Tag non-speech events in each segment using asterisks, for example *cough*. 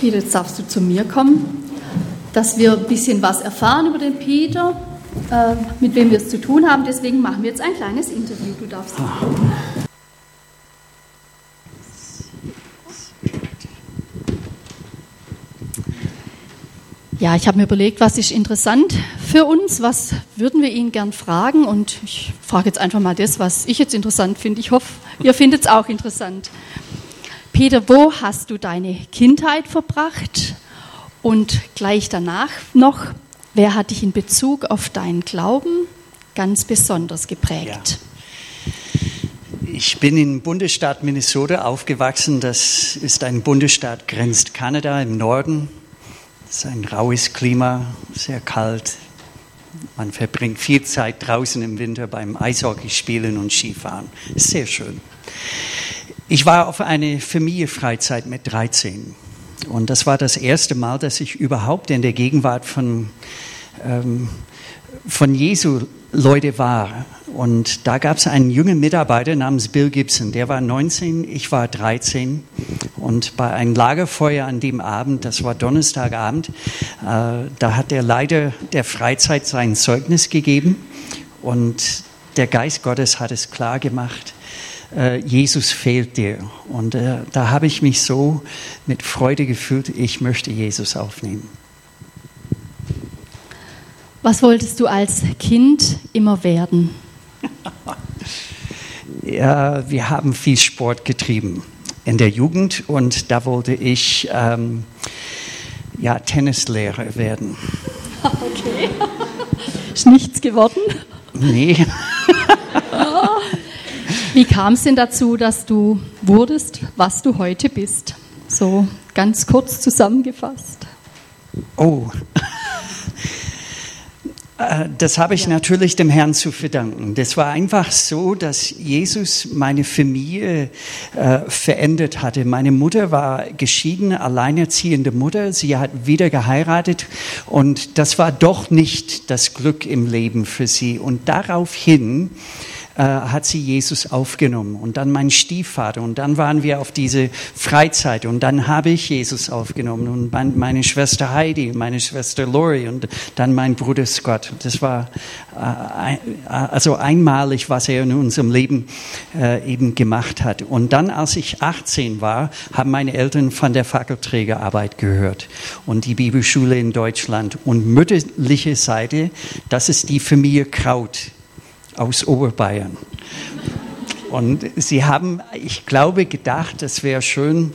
Peter, jetzt darfst du zu mir kommen, dass wir ein bisschen was erfahren über den Peter, äh, mit wem wir es zu tun haben. Deswegen machen wir jetzt ein kleines Interview. Du darfst. Ah. Ja, ich habe mir überlegt, was ist interessant für uns, was würden wir ihn gern fragen und ich frage jetzt einfach mal das, was ich jetzt interessant finde. Ich hoffe, ihr findet es auch interessant. Peter, wo hast du deine Kindheit verbracht? Und gleich danach noch, wer hat dich in Bezug auf deinen Glauben ganz besonders geprägt? Ja. Ich bin im Bundesstaat Minnesota aufgewachsen. Das ist ein Bundesstaat, grenzt Kanada im Norden. Es ist ein raues Klima, sehr kalt. Man verbringt viel Zeit draußen im Winter beim Eishockeyspielen und Skifahren. Sehr schön. Ich war auf eine Familienfreizeit mit 13 und das war das erste Mal, dass ich überhaupt in der Gegenwart von, ähm, von Jesu Leute war. Und da gab es einen jungen Mitarbeiter namens Bill Gibson, der war 19, ich war 13. Und bei einem Lagerfeuer an dem Abend, das war Donnerstagabend, äh, da hat der Leiter der Freizeit sein Zeugnis gegeben. Und der Geist Gottes hat es klar gemacht, Jesus fehlt dir. Und äh, da habe ich mich so mit Freude gefühlt, ich möchte Jesus aufnehmen. Was wolltest du als Kind immer werden? *laughs* ja, wir haben viel Sport getrieben in der Jugend und da wollte ich ähm, ja, Tennislehrer werden. *laughs* Okay. *laughs* Ist nichts geworden? Nee. Wie kam es denn dazu, dass du wurdest, was du heute bist? So ganz kurz zusammengefasst. Oh, *laughs* äh, das habe ich ja. natürlich dem Herrn zu verdanken. Das war einfach so, dass Jesus meine Familie äh, verändert hatte. Meine Mutter war geschieden, alleinerziehende Mutter. Sie hat wieder geheiratet und das war doch nicht das Glück im Leben für sie. Und daraufhin äh, hat sie Jesus aufgenommen. Und dann mein Stiefvater. Und dann waren wir auf diese Freizeit. Und dann habe ich Jesus aufgenommen. Und meine Schwester Heidi, meine Schwester Lori und dann mein Bruder Scott. Das war äh, also einmalig, was er in unserem Leben äh, eben gemacht hat. Und dann, als ich 18 war, haben meine Eltern von der Fackelträgerarbeit gehört. Und die Bibelschule in Deutschland. Und mütterliche Seite, das ist die Familie Kraut aus Oberbayern. Und sie haben, ich glaube, gedacht, es wäre schön,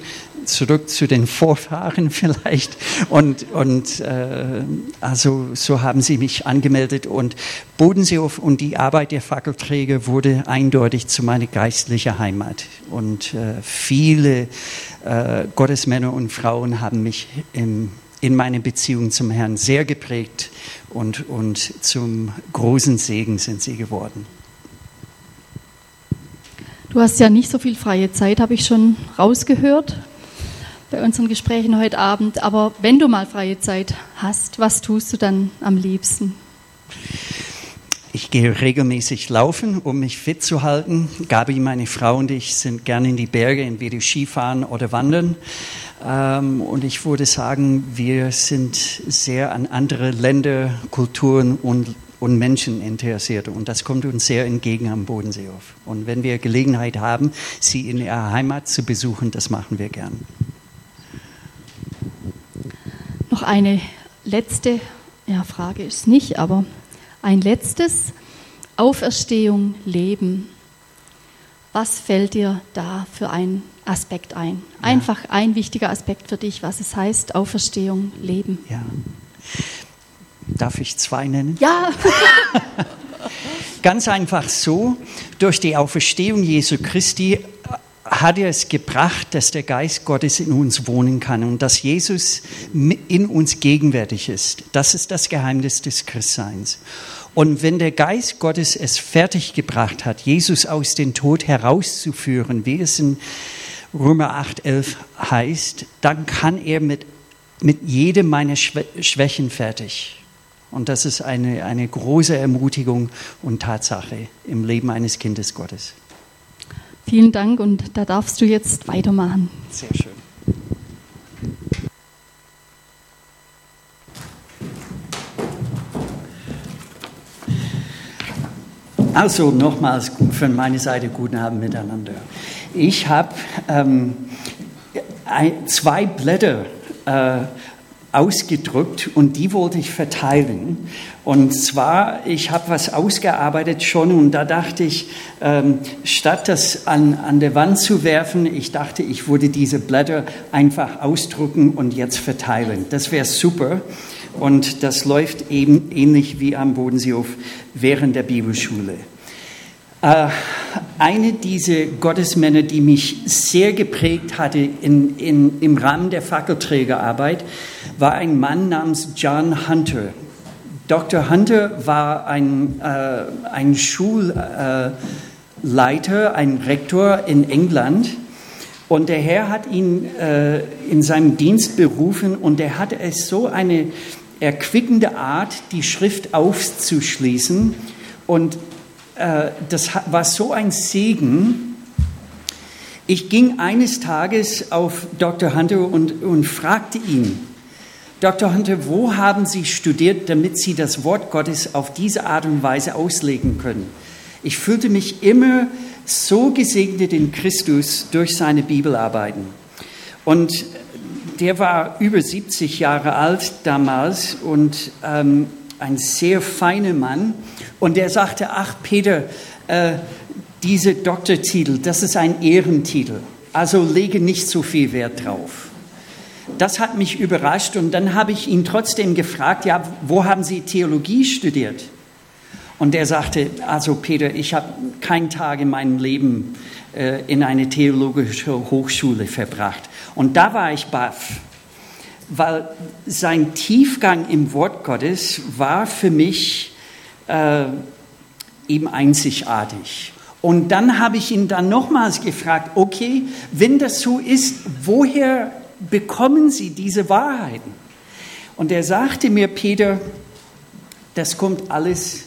zurück zu den Vorfahren *laughs* vielleicht. Und, und äh, also so haben sie mich angemeldet. Und Bodenseehof und die Arbeit der Fackelträger wurde eindeutig zu meiner geistlichen Heimat. Und äh, viele äh, Gottesmänner und Frauen haben mich im in meiner Beziehung zum Herrn sehr geprägt und, und zum großen Segen sind sie geworden. Du hast ja nicht so viel freie Zeit, habe ich schon rausgehört bei unseren Gesprächen heute Abend. Aber wenn du mal freie Zeit hast, was tust du dann am liebsten? Ich gehe regelmäßig laufen, um mich fit zu halten. Gabi, meine Frau und ich sind gerne in die Berge, entweder Skifahren oder Wandern. Ähm, und ich würde sagen, wir sind sehr an andere Länder, Kulturen und, und Menschen interessiert. Und das kommt uns sehr entgegen am Bodenseehof. Und wenn wir Gelegenheit haben, sie in ihrer Heimat zu besuchen, das machen wir gern. Noch eine letzte ja, Frage ist nicht, aber ein letztes. Auferstehung, Leben. Was fällt dir da für ein Aspekt ein. Einfach ja. ein wichtiger Aspekt für dich, was es heißt, Auferstehung, Leben. Ja. Darf ich zwei nennen? Ja. *laughs* Ganz einfach so, durch die Auferstehung Jesu Christi hat er es gebracht, dass der Geist Gottes in uns wohnen kann und dass Jesus in uns gegenwärtig ist. Das ist das Geheimnis des Christseins. Und wenn der Geist Gottes es fertiggebracht hat, Jesus aus dem Tod herauszuführen, wie es in Römer 8, 11 heißt, dann kann er mit, mit jedem meiner Schwächen fertig. Und das ist eine, eine große Ermutigung und Tatsache im Leben eines Kindes Gottes. Vielen Dank und da darfst du jetzt weitermachen. Sehr schön. Also nochmals von meiner Seite guten Abend miteinander. Ich habe ähm, zwei Blätter äh, ausgedruckt und die wollte ich verteilen. Und zwar, ich habe was ausgearbeitet schon und da dachte ich, ähm, statt das an, an der Wand zu werfen, ich dachte, ich würde diese Blätter einfach ausdrucken und jetzt verteilen. Das wäre super. Und das läuft eben ähnlich wie am Bodenseehof während der Bibelschule. Äh, eine dieser Gottesmänner, die mich sehr geprägt hatte in, in, im Rahmen der Fackelträgerarbeit, war ein Mann namens John Hunter. Dr. Hunter war ein, äh, ein Schulleiter, ein Rektor in England. Und der Herr hat ihn äh, in seinem Dienst berufen und er hatte es so eine erquickende Art, die Schrift aufzuschließen. Und äh, das war so ein Segen. Ich ging eines Tages auf Dr. Hunter und, und fragte ihn, Dr. Hunter, wo haben Sie studiert, damit Sie das Wort Gottes auf diese Art und Weise auslegen können? Ich fühlte mich immer so gesegnet in Christus durch seine Bibelarbeiten. Und der war über 70 Jahre alt damals und ähm, ein sehr feiner Mann. Und der sagte, ach Peter, äh, diese Doktortitel, das ist ein Ehrentitel. Also lege nicht so viel Wert drauf. Das hat mich überrascht und dann habe ich ihn trotzdem gefragt, ja, wo haben Sie Theologie studiert? Und er sagte, also Peter, ich habe keinen Tag in meinem Leben in eine theologische Hochschule verbracht. Und da war ich baff weil sein Tiefgang im Wort Gottes war für mich äh, eben einzigartig. Und dann habe ich ihn dann nochmals gefragt, okay, wenn das so ist, woher bekommen Sie diese Wahrheiten? Und er sagte mir, Peter, das kommt alles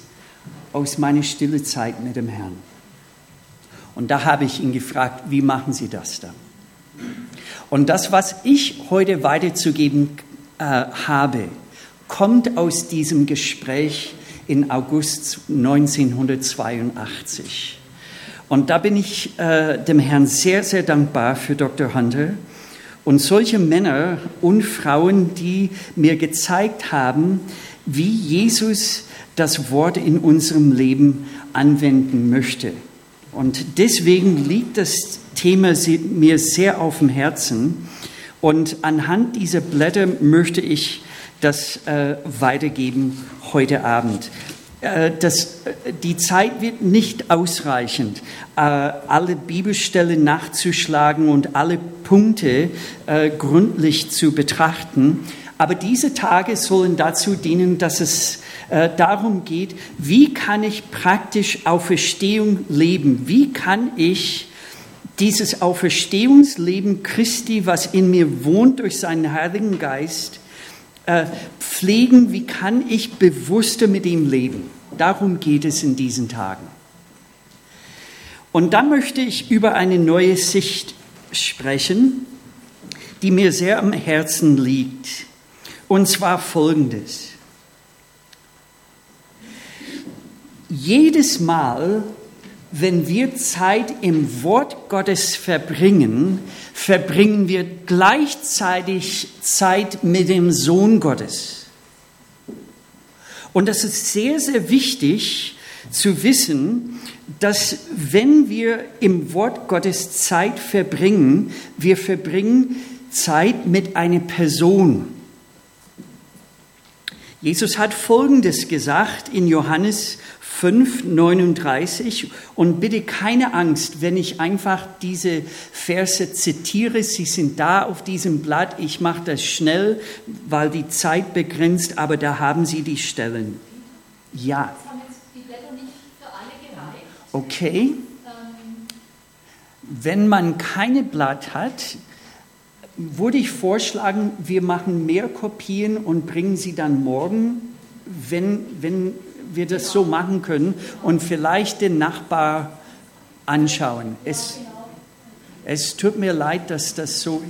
aus meiner stille Zeit mit dem Herrn. Und da habe ich ihn gefragt, wie machen Sie das dann? Und das, was ich heute weiterzugeben äh, habe, kommt aus diesem Gespräch in August 1982. Und da bin ich äh, dem Herrn sehr, sehr dankbar für Dr. Hunter und solche Männer und Frauen, die mir gezeigt haben, wie Jesus das Wort in unserem Leben anwenden möchte. Und deswegen liegt das Thema mir sehr auf dem Herzen. Und anhand dieser Blätter möchte ich das äh, weitergeben heute Abend. Äh, das, äh, die Zeit wird nicht ausreichend, äh, alle Bibelstellen nachzuschlagen und alle Punkte äh, gründlich zu betrachten. Aber diese Tage sollen dazu dienen, dass es äh, darum geht, wie kann ich praktisch Auferstehung leben? Wie kann ich dieses Auferstehungsleben Christi, was in mir wohnt durch seinen Heiligen Geist, äh, pflegen? Wie kann ich bewusster mit ihm leben? Darum geht es in diesen Tagen. Und da möchte ich über eine neue Sicht sprechen, die mir sehr am Herzen liegt. Und zwar folgendes. jedes Mal, wenn wir Zeit im Wort Gottes verbringen, verbringen wir gleichzeitig Zeit mit dem Sohn Gottes. Und das ist sehr, sehr wichtig zu wissen, dass wenn wir im Wort Gottes Zeit verbringen, wir verbringen Zeit mit einer Person. Jesus hat Folgendes gesagt in Johannes 5,39 und bitte keine Angst, wenn ich einfach diese Verse zitiere. Sie sind da auf diesem Blatt. Ich mache das schnell, weil die Zeit begrenzt, aber da haben Sie die Stellen. Ja. Okay. Wenn man keine Blatt hat, würde ich vorschlagen, wir machen mehr Kopien und bringen sie dann morgen, wenn, wenn wir das so machen können und vielleicht den Nachbar anschauen. Es, es tut mir leid, dass das so.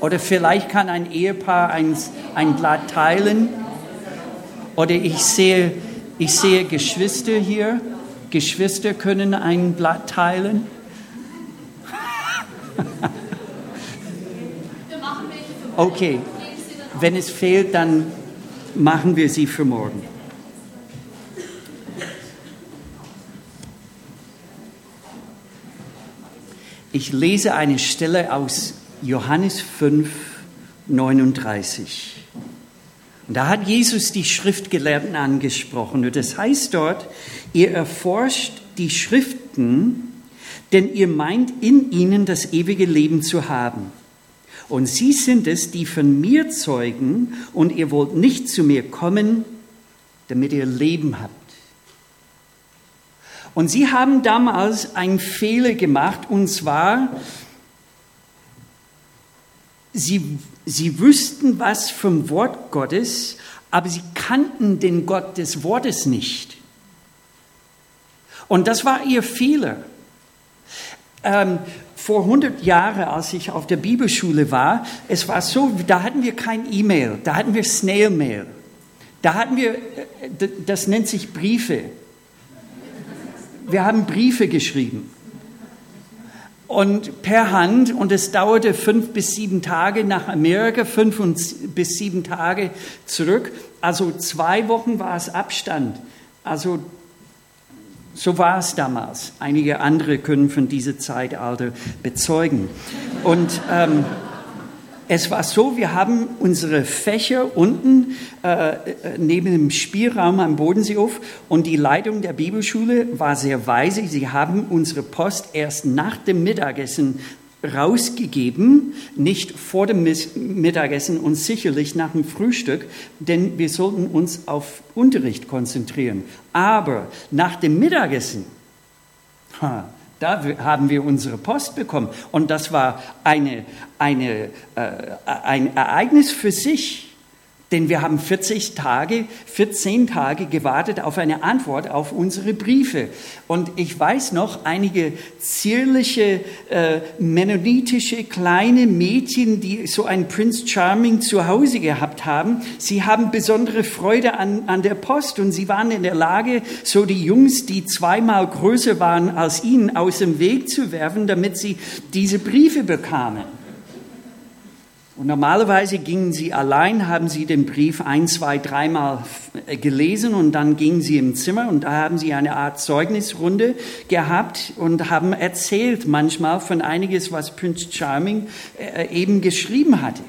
Oder vielleicht kann ein Ehepaar ein, ein Blatt teilen. Oder ich sehe, ich sehe Geschwister hier. Geschwister können ein Blatt teilen. Okay, wenn es fehlt, dann machen wir sie für morgen. Ich lese eine Stelle aus Johannes 5, 39. Und da hat Jesus die Schriftgelehrten angesprochen. Und das heißt dort, ihr erforscht die Schriften, denn ihr meint in ihnen das ewige Leben zu haben. Und sie sind es, die von mir zeugen, und ihr wollt nicht zu mir kommen, damit ihr Leben habt. Und sie haben damals einen Fehler gemacht, und zwar, sie, sie wüssten was vom Wort Gottes, aber sie kannten den Gott des Wortes nicht. Und das war ihr Fehler. Ähm, vor 100 Jahren, als ich auf der Bibelschule war, es war so, da hatten wir kein E-Mail, da hatten wir Snail Mail. Da hatten wir, äh, das nennt sich Briefe. Wir haben Briefe geschrieben. Und per Hand, und es dauerte fünf bis sieben Tage nach Amerika, fünf bis sieben Tage zurück. Also zwei Wochen war es Abstand. Also so war es damals. Einige andere können von diesem Zeitalter bezeugen. Und ähm, es war so, wir haben unsere Fächer unten äh, neben dem Spielraum am Bodenseehof und die Leitung der Bibelschule war sehr weise. Sie haben unsere Post erst nach dem Mittagessen rausgegeben, nicht vor dem Mittagessen und sicherlich nach dem Frühstück, denn wir sollten uns auf Unterricht konzentrieren. Aber nach dem Mittagessen, da haben wir unsere Post bekommen. Und das war eine, eine, äh, ein Ereignis für sich. Denn wir haben 40 Tage, 14 Tage gewartet auf eine Antwort auf unsere Briefe. Und ich weiß noch, einige zierliche äh, mennonitische kleine Mädchen, die so ein Prince Charming zu Hause gehabt haben, sie haben besondere Freude an, an der Post und sie waren in der Lage, so die Jungs, die zweimal größer waren als ihnen, aus dem Weg zu werfen, damit sie diese Briefe bekamen. Und normalerweise gingen sie allein, haben sie den Brief ein, zwei, dreimal gelesen und dann gingen sie im Zimmer und da haben sie eine Art Zeugnisrunde gehabt und haben erzählt manchmal von einiges, was Prince Charming äh, eben geschrieben hatte.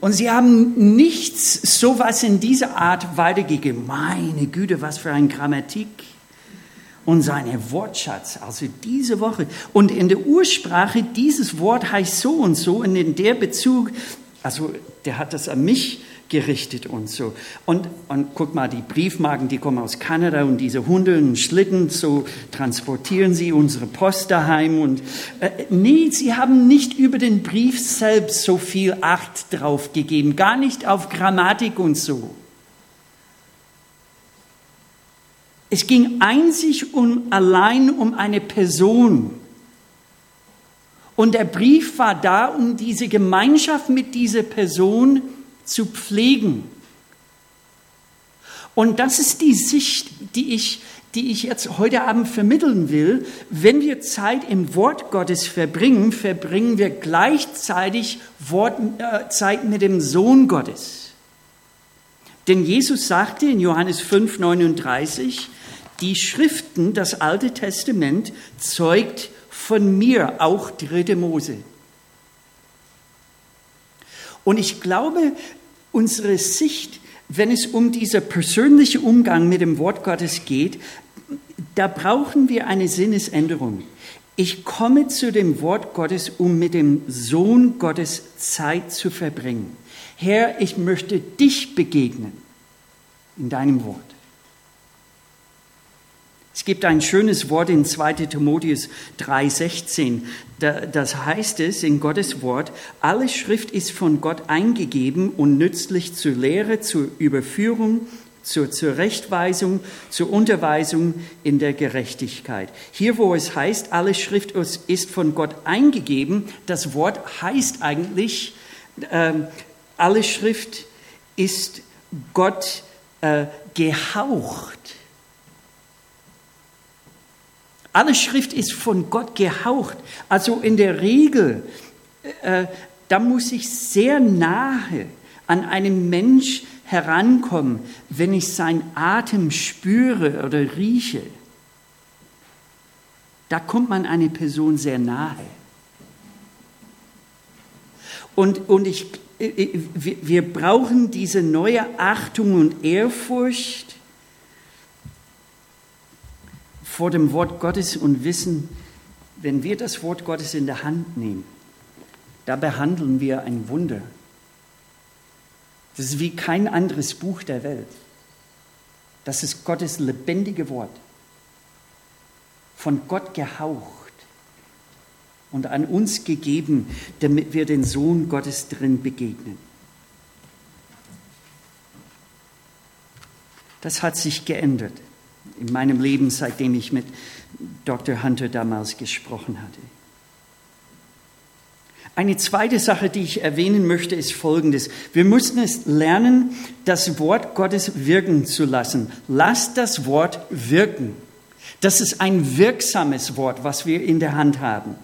Und sie haben nichts sowas in dieser Art weitergegeben. Meine Güte, was für eine Grammatik und seine Wortschatz, also diese Woche. Und in der Ursprache, dieses Wort heißt so und so und in der Bezug, also der hat das an mich gerichtet und so. Und, und guck mal, die Briefmarken, die kommen aus Kanada und diese Hunde und Schlitten, so transportieren sie unsere Post daheim. Und äh, nee, sie haben nicht über den Brief selbst so viel Acht drauf gegeben, gar nicht auf Grammatik und so. Es ging einzig und allein um eine Person. Und der Brief war da, um diese Gemeinschaft mit dieser Person zu pflegen. Und das ist die Sicht, die ich, die ich jetzt heute Abend vermitteln will. Wenn wir Zeit im Wort Gottes verbringen, verbringen wir gleichzeitig Wort, äh, Zeit mit dem Sohn Gottes. Denn Jesus sagte in Johannes 5, 39, die Schriften, das Alte Testament, zeugt von mir, auch dritte Mose. Und ich glaube, unsere Sicht, wenn es um dieser persönliche Umgang mit dem Wort Gottes geht, da brauchen wir eine Sinnesänderung. Ich komme zu dem Wort Gottes, um mit dem Sohn Gottes Zeit zu verbringen. Herr, ich möchte dich begegnen in deinem Wort. Es gibt ein schönes Wort in 2 Timotheus 3,16. Das heißt es in Gottes Wort, alle Schrift ist von Gott eingegeben und nützlich zur Lehre, zur Überführung, zur Zurechtweisung, zur Unterweisung in der Gerechtigkeit. Hier, wo es heißt, alle Schrift ist von Gott eingegeben, das Wort heißt eigentlich, äh, alle Schrift ist Gott äh, gehaucht. Alle Schrift ist von Gott gehaucht. Also in der Regel, äh, da muss ich sehr nahe an einen Mensch herankommen, wenn ich seinen Atem spüre oder rieche. Da kommt man eine Person sehr nahe. Und, und ich, wir brauchen diese neue Achtung und Ehrfurcht vor dem Wort Gottes und wissen, wenn wir das Wort Gottes in der Hand nehmen, da behandeln wir ein Wunder. Das ist wie kein anderes Buch der Welt. Das ist Gottes lebendige Wort, von Gott gehaucht und an uns gegeben, damit wir den Sohn Gottes drin begegnen. Das hat sich geändert in meinem Leben, seitdem ich mit Dr. Hunter damals gesprochen hatte. Eine zweite Sache, die ich erwähnen möchte, ist Folgendes. Wir müssen es lernen, das Wort Gottes wirken zu lassen. Lasst das Wort wirken. Das ist ein wirksames Wort, was wir in der Hand haben.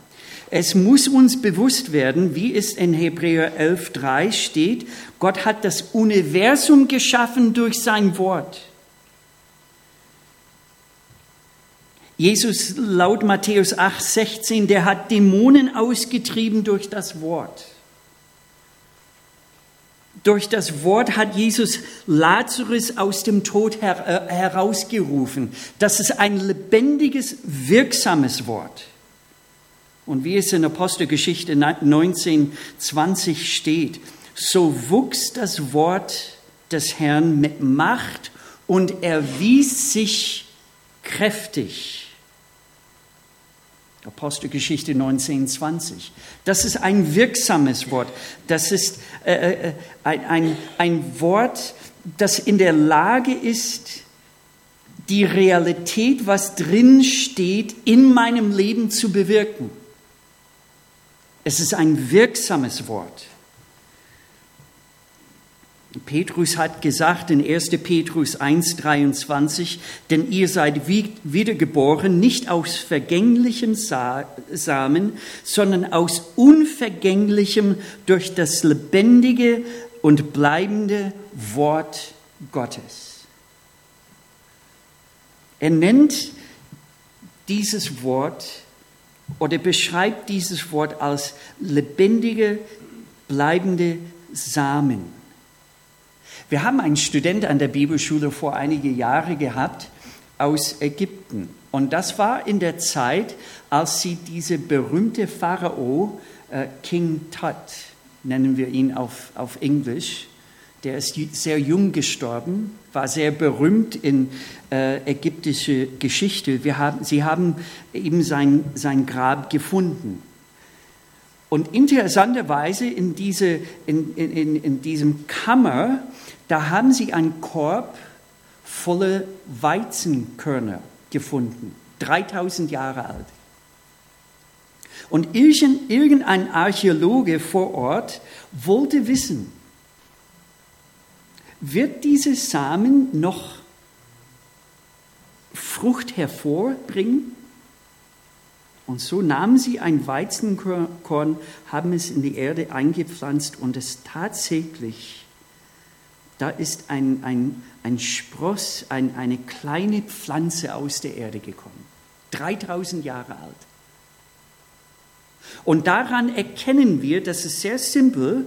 Es muss uns bewusst werden, wie es in Hebräer 11.3 steht, Gott hat das Universum geschaffen durch sein Wort. Jesus laut Matthäus 8, 16, der hat Dämonen ausgetrieben durch das Wort. Durch das Wort hat Jesus Lazarus aus dem Tod her, äh, herausgerufen. Das ist ein lebendiges, wirksames Wort. Und wie es in Apostelgeschichte 19, 20 steht, so wuchs das Wort des Herrn mit Macht und erwies sich kräftig. Apostelgeschichte 19, 20. Das ist ein wirksames Wort. Das ist äh, äh, ein, ein, ein Wort, das in der Lage ist, die Realität, was drin steht, in meinem Leben zu bewirken. Es ist ein wirksames Wort. Petrus hat gesagt in 1. Petrus 1.23, denn ihr seid wiedergeboren nicht aus vergänglichem Samen, sondern aus unvergänglichem durch das lebendige und bleibende Wort Gottes. Er nennt dieses Wort oder beschreibt dieses Wort als lebendige, bleibende Samen. Wir haben einen Student an der Bibelschule vor einige Jahre gehabt aus Ägypten. Und das war in der Zeit, als sie diese berühmte Pharao, äh, King Tut, nennen wir ihn auf, auf Englisch, der ist sehr jung gestorben, war sehr berühmt in äh, ägyptische Geschichte. Wir haben, sie haben eben sein, sein Grab gefunden. Und interessanterweise in, diese, in, in, in diesem Kammer da haben sie einen Korb voller Weizenkörner gefunden, 3000 Jahre alt. Und irgendein Archäologe vor Ort wollte wissen, wird diese Samen noch Frucht hervorbringen? Und so nahmen sie ein Weizenkorn, haben es in die Erde eingepflanzt und es tatsächlich da ist ein, ein, ein Spross, ein, eine kleine Pflanze aus der Erde gekommen. 3000 Jahre alt. Und daran erkennen wir, das ist sehr simpel,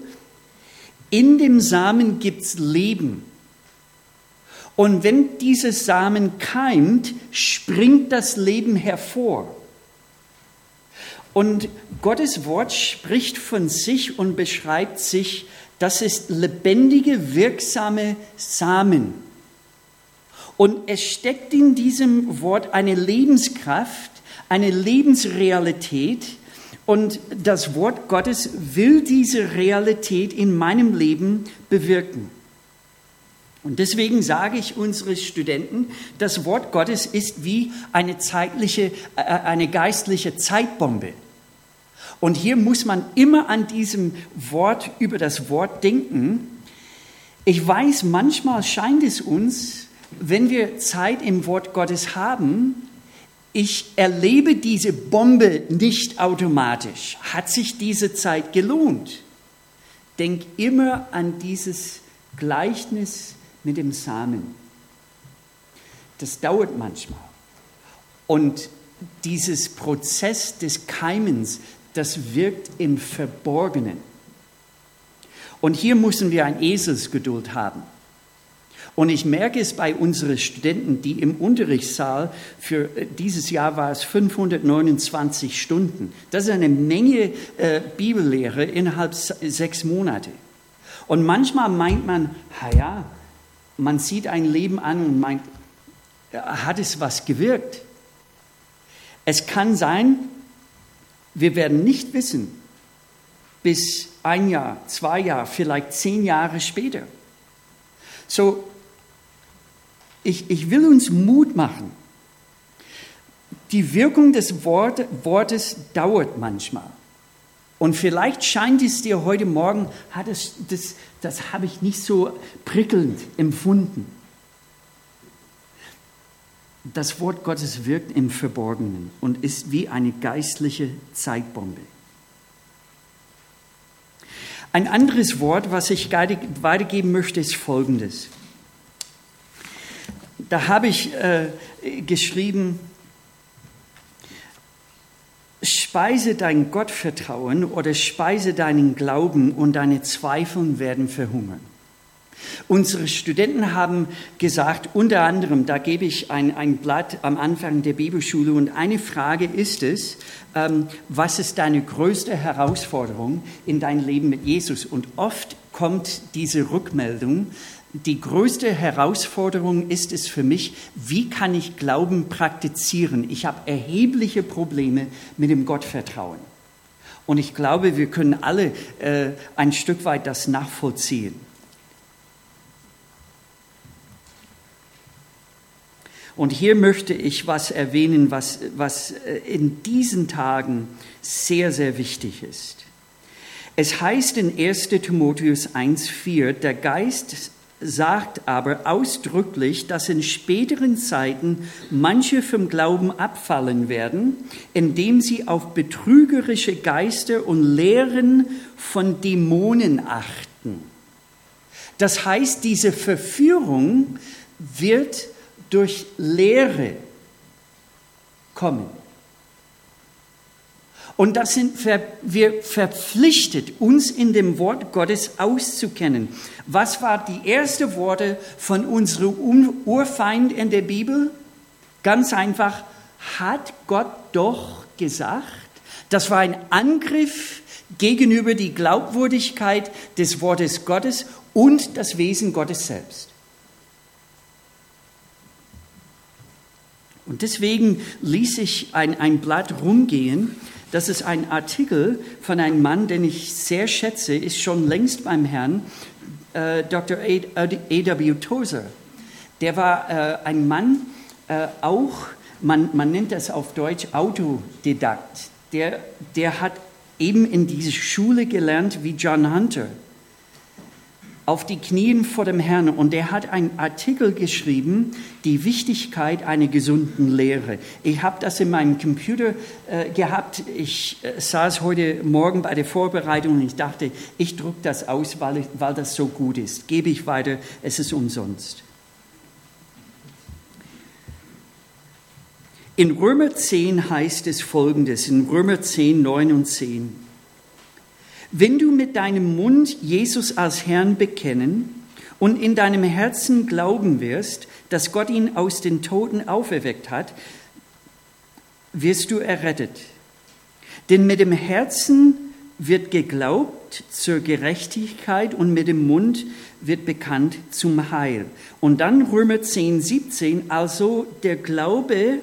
in dem Samen gibt es Leben. Und wenn dieses Samen keimt, springt das Leben hervor. Und Gottes Wort spricht von sich und beschreibt sich das ist lebendige, wirksame Samen. Und es steckt in diesem Wort eine Lebenskraft, eine Lebensrealität. Und das Wort Gottes will diese Realität in meinem Leben bewirken. Und deswegen sage ich unseren Studenten, das Wort Gottes ist wie eine zeitliche, äh, eine geistliche Zeitbombe. Und hier muss man immer an diesem Wort über das Wort denken. Ich weiß, manchmal scheint es uns, wenn wir Zeit im Wort Gottes haben, ich erlebe diese Bombe nicht automatisch. Hat sich diese Zeit gelohnt? Denk immer an dieses Gleichnis mit dem Samen. Das dauert manchmal. Und dieses Prozess des Keimens, das wirkt im Verborgenen. Und hier müssen wir ein Eselsgeduld haben. Und ich merke es bei unseren Studenten, die im Unterrichtssaal, für äh, dieses Jahr war es 529 Stunden. Das ist eine Menge äh, Bibellehre innerhalb sechs Monate. Und manchmal meint man, ja, man sieht ein Leben an und meint, hat es was gewirkt? Es kann sein, wir werden nicht wissen, bis ein Jahr, zwei Jahre, vielleicht zehn Jahre später. So, ich, ich will uns Mut machen. Die Wirkung des Wort, Wortes dauert manchmal. Und vielleicht scheint es dir heute Morgen, hat es, das, das habe ich nicht so prickelnd empfunden. Das Wort Gottes wirkt im Verborgenen und ist wie eine geistliche Zeitbombe. Ein anderes Wort, was ich weitergeben möchte, ist folgendes. Da habe ich äh, geschrieben, Speise dein Gottvertrauen oder speise deinen Glauben und deine Zweifel werden verhungern. Unsere Studenten haben gesagt, unter anderem, da gebe ich ein, ein Blatt am Anfang der Bibelschule und eine Frage ist es, ähm, was ist deine größte Herausforderung in deinem Leben mit Jesus? Und oft kommt diese Rückmeldung, die größte Herausforderung ist es für mich, wie kann ich Glauben praktizieren? Ich habe erhebliche Probleme mit dem Gottvertrauen. Und ich glaube, wir können alle äh, ein Stück weit das nachvollziehen. Und hier möchte ich was erwähnen, was, was äh, in diesen Tagen sehr, sehr wichtig ist. Es heißt in 1 Timotheus 1.4, der Geist sagt aber ausdrücklich, dass in späteren Zeiten manche vom Glauben abfallen werden, indem sie auf betrügerische Geister und Lehren von Dämonen achten. Das heißt, diese Verführung wird durch Lehre kommen. Und das sind wir verpflichtet, uns in dem Wort Gottes auszukennen. Was war die erste Worte von unserem Urfeind in der Bibel? Ganz einfach, hat Gott doch gesagt. Das war ein Angriff gegenüber die Glaubwürdigkeit des Wortes Gottes und das Wesen Gottes selbst. Und deswegen ließ ich ein, ein Blatt rumgehen das ist ein Artikel von einem Mann, den ich sehr schätze, ist schon längst beim Herrn, äh, Dr. A.W. Tozer. Der war äh, ein Mann, äh, auch, man, man nennt das auf Deutsch Autodidakt. Der, der hat eben in diese Schule gelernt wie John Hunter auf die Knien vor dem Herrn und er hat einen Artikel geschrieben, die Wichtigkeit einer gesunden Lehre. Ich habe das in meinem Computer äh, gehabt. Ich äh, saß heute Morgen bei der Vorbereitung und ich dachte, ich drucke das aus, weil, weil das so gut ist. Gebe ich weiter, es ist umsonst. In Römer 10 heißt es folgendes, in Römer 10, 9 und 10. Wenn du mit deinem Mund Jesus als Herrn bekennen und in deinem Herzen glauben wirst, dass Gott ihn aus den Toten auferweckt hat, wirst du errettet. Denn mit dem Herzen wird geglaubt zur Gerechtigkeit und mit dem Mund wird bekannt zum Heil. Und dann Römer 10, 17, also der Glaube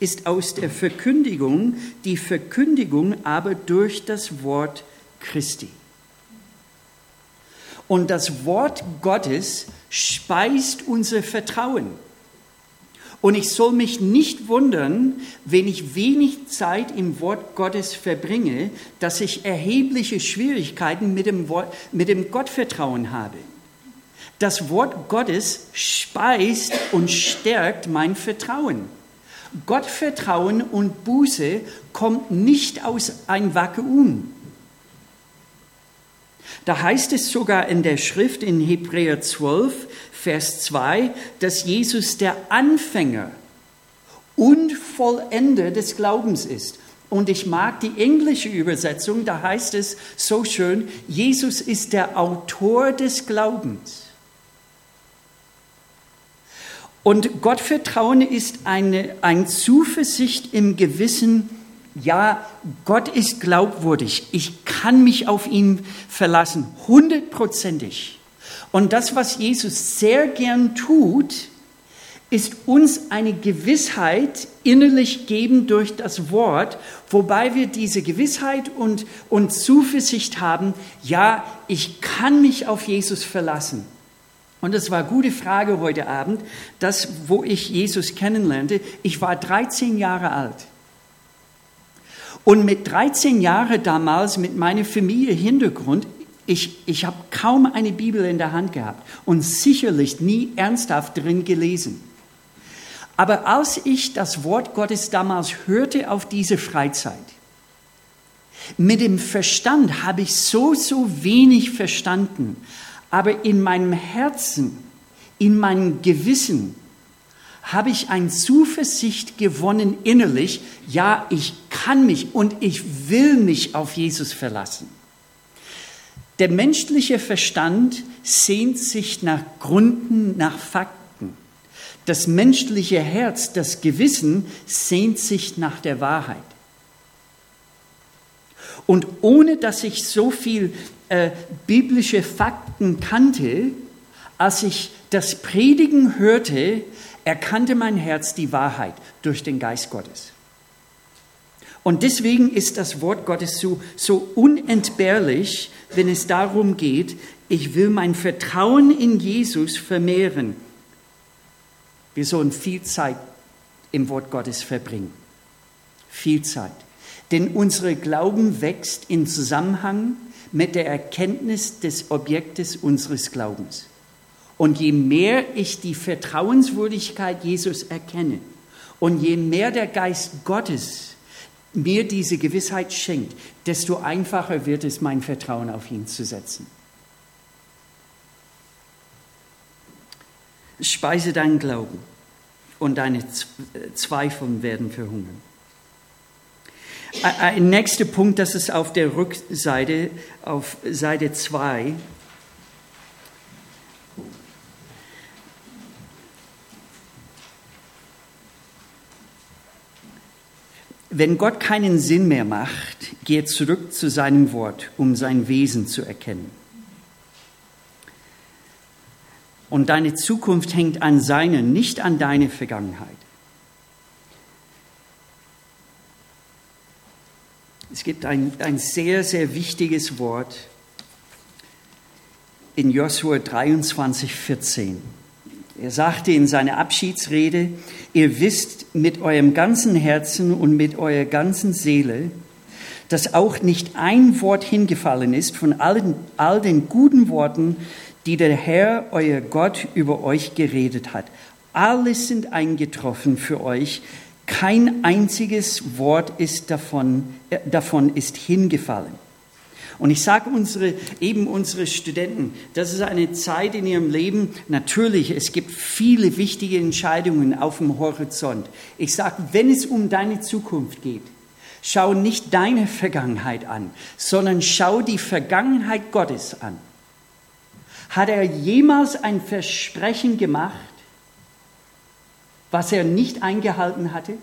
ist aus der Verkündigung, die Verkündigung aber durch das Wort Christi. Und das Wort Gottes speist unser Vertrauen. Und ich soll mich nicht wundern, wenn ich wenig Zeit im Wort Gottes verbringe, dass ich erhebliche Schwierigkeiten mit dem, Wort, mit dem Gottvertrauen habe. Das Wort Gottes speist und stärkt mein Vertrauen. Gottvertrauen und Buße kommt nicht aus ein Vakuum. Da heißt es sogar in der Schrift in Hebräer 12, Vers 2, dass Jesus der Anfänger und Vollender des Glaubens ist. Und ich mag die englische Übersetzung, da heißt es so schön, Jesus ist der Autor des Glaubens. Und Gottvertrauen ist eine, eine Zuversicht im Gewissen, ja, Gott ist glaubwürdig, ich kann mich auf ihn verlassen, hundertprozentig. Und das, was Jesus sehr gern tut, ist uns eine Gewissheit innerlich geben durch das Wort, wobei wir diese Gewissheit und, und Zuversicht haben, ja, ich kann mich auf Jesus verlassen. Und das war eine gute Frage heute Abend, das, wo ich Jesus kennenlernte. Ich war 13 Jahre alt. Und mit 13 Jahren damals, mit meiner Familie Hintergrund, ich, ich habe kaum eine Bibel in der Hand gehabt und sicherlich nie ernsthaft drin gelesen. Aber als ich das Wort Gottes damals hörte auf diese Freizeit, mit dem Verstand habe ich so, so wenig verstanden, aber in meinem Herzen, in meinem Gewissen habe ich ein Zuversicht gewonnen innerlich, ja, ich kann mich und ich will mich auf Jesus verlassen. Der menschliche Verstand sehnt sich nach Gründen, nach Fakten. Das menschliche Herz, das Gewissen sehnt sich nach der Wahrheit. Und ohne dass ich so viel äh, biblische Fakten kannte, als ich das Predigen hörte, erkannte mein Herz die Wahrheit durch den Geist Gottes. Und deswegen ist das Wort Gottes so, so unentbehrlich, wenn es darum geht, ich will mein Vertrauen in Jesus vermehren. Wir sollen viel Zeit im Wort Gottes verbringen. Viel Zeit. Denn unser Glauben wächst in Zusammenhang mit der Erkenntnis des Objektes unseres Glaubens. Und je mehr ich die Vertrauenswürdigkeit Jesus erkenne und je mehr der Geist Gottes mir diese Gewissheit schenkt, desto einfacher wird es, mein Vertrauen auf ihn zu setzen. Speise deinen Glauben und deine Zweifel werden verhungern. Ein nächster Punkt, das ist auf der Rückseite, auf Seite 2. Wenn Gott keinen Sinn mehr macht, gehe zurück zu seinem Wort, um sein Wesen zu erkennen. Und deine Zukunft hängt an seiner, nicht an deiner Vergangenheit. Es gibt ein, ein sehr, sehr wichtiges Wort in Josua 23, 14. Er sagte in seiner Abschiedsrede, ihr wisst mit eurem ganzen Herzen und mit eurer ganzen Seele, dass auch nicht ein Wort hingefallen ist von allen, all den guten Worten, die der Herr, euer Gott, über euch geredet hat. Alles sind eingetroffen für euch. Kein einziges Wort ist davon, äh, davon ist hingefallen. Und ich sage unsere, eben unsere Studenten, das ist eine Zeit in ihrem Leben, natürlich, es gibt viele wichtige Entscheidungen auf dem Horizont. Ich sage, wenn es um deine Zukunft geht, schau nicht deine Vergangenheit an, sondern schau die Vergangenheit Gottes an. Hat er jemals ein Versprechen gemacht, was er nicht eingehalten hatte?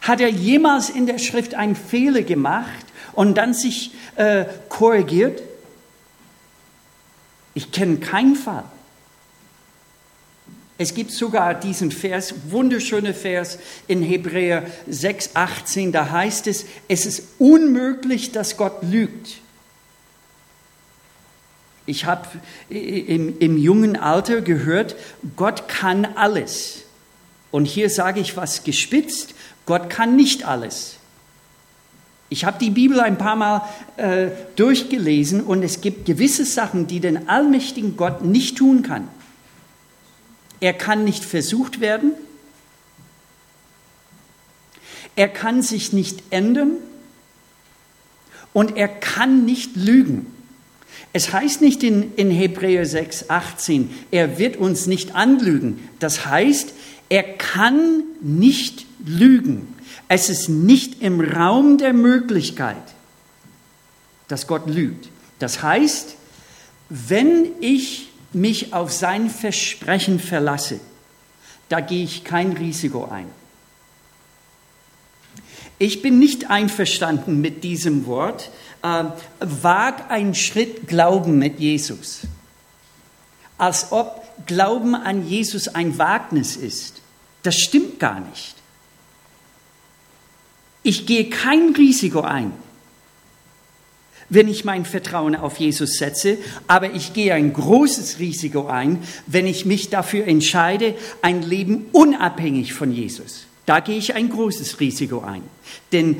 Hat er jemals in der Schrift einen Fehler gemacht und dann sich äh, korrigiert? Ich kenne keinen Fall. Es gibt sogar diesen Vers, wunderschöner Vers in Hebräer 6, 18, da heißt es, es ist unmöglich, dass Gott lügt. Ich habe im, im jungen Alter gehört, Gott kann alles. Und hier sage ich was gespitzt, Gott kann nicht alles. Ich habe die Bibel ein paar Mal äh, durchgelesen und es gibt gewisse Sachen, die den allmächtigen Gott nicht tun kann. Er kann nicht versucht werden. Er kann sich nicht ändern und er kann nicht lügen. Es heißt nicht in, in Hebräer 6, 18, er wird uns nicht anlügen. Das heißt, er kann nicht lügen. Es ist nicht im Raum der Möglichkeit, dass Gott lügt. Das heißt, wenn ich mich auf sein Versprechen verlasse, da gehe ich kein Risiko ein. Ich bin nicht einverstanden mit diesem Wort. Äh, wag einen Schritt Glauben mit Jesus. Als ob Glauben an Jesus ein Wagnis ist. Das stimmt gar nicht. Ich gehe kein Risiko ein, wenn ich mein Vertrauen auf Jesus setze, aber ich gehe ein großes Risiko ein, wenn ich mich dafür entscheide, ein Leben unabhängig von Jesus da gehe ich ein großes Risiko ein. Denn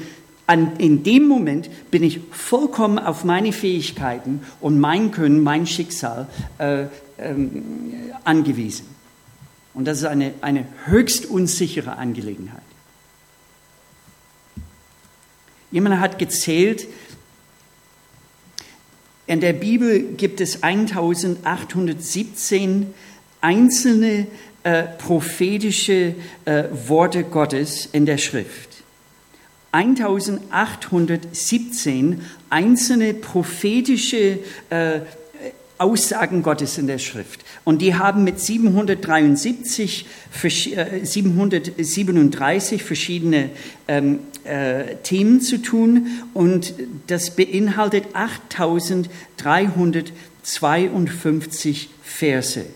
an, in dem Moment bin ich vollkommen auf meine Fähigkeiten und mein Können, mein Schicksal äh, ähm, angewiesen. Und das ist eine, eine höchst unsichere Angelegenheit. Jemand hat gezählt, in der Bibel gibt es 1817 einzelne äh, prophetische äh, Worte Gottes in der Schrift. 1817 einzelne prophetische äh, Aussagen Gottes in der Schrift. Und die haben mit 773, 737 äh, verschiedene ähm, äh, Themen zu tun und das beinhaltet 8352 Verse.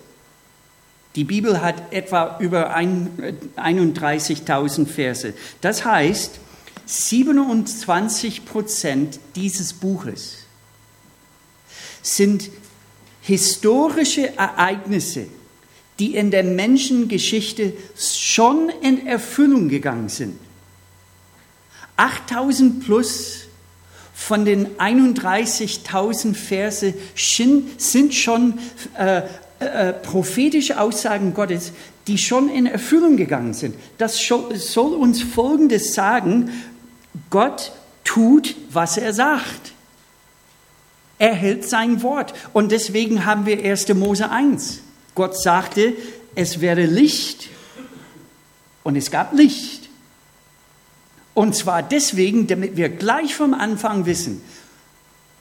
Die Bibel hat etwa über 31.000 Verse. Das heißt, 27 Prozent dieses Buches sind historische Ereignisse, die in der Menschengeschichte schon in Erfüllung gegangen sind. 8000 plus von den 31.000 Verse sind schon äh, äh, prophetische Aussagen Gottes, die schon in Erfüllung gegangen sind. Das soll uns Folgendes sagen, Gott tut, was er sagt. Er hält sein Wort. Und deswegen haben wir 1. Mose 1. Gott sagte, es werde Licht. Und es gab Licht. Und zwar deswegen, damit wir gleich vom Anfang wissen,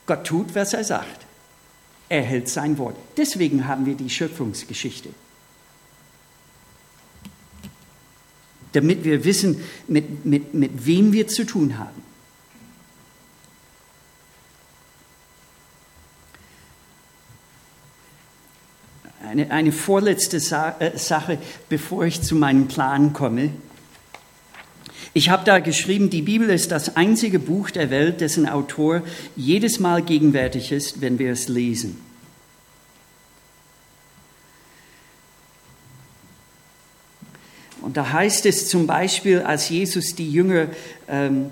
Gott tut, was er sagt. Er hält sein Wort. Deswegen haben wir die Schöpfungsgeschichte. Damit wir wissen, mit, mit, mit wem wir zu tun haben. Eine, eine vorletzte Sa äh, Sache, bevor ich zu meinem Plan komme. Ich habe da geschrieben, die Bibel ist das einzige Buch der Welt, dessen Autor jedes Mal gegenwärtig ist, wenn wir es lesen. Und da heißt es zum Beispiel, als Jesus die Jünger ähm,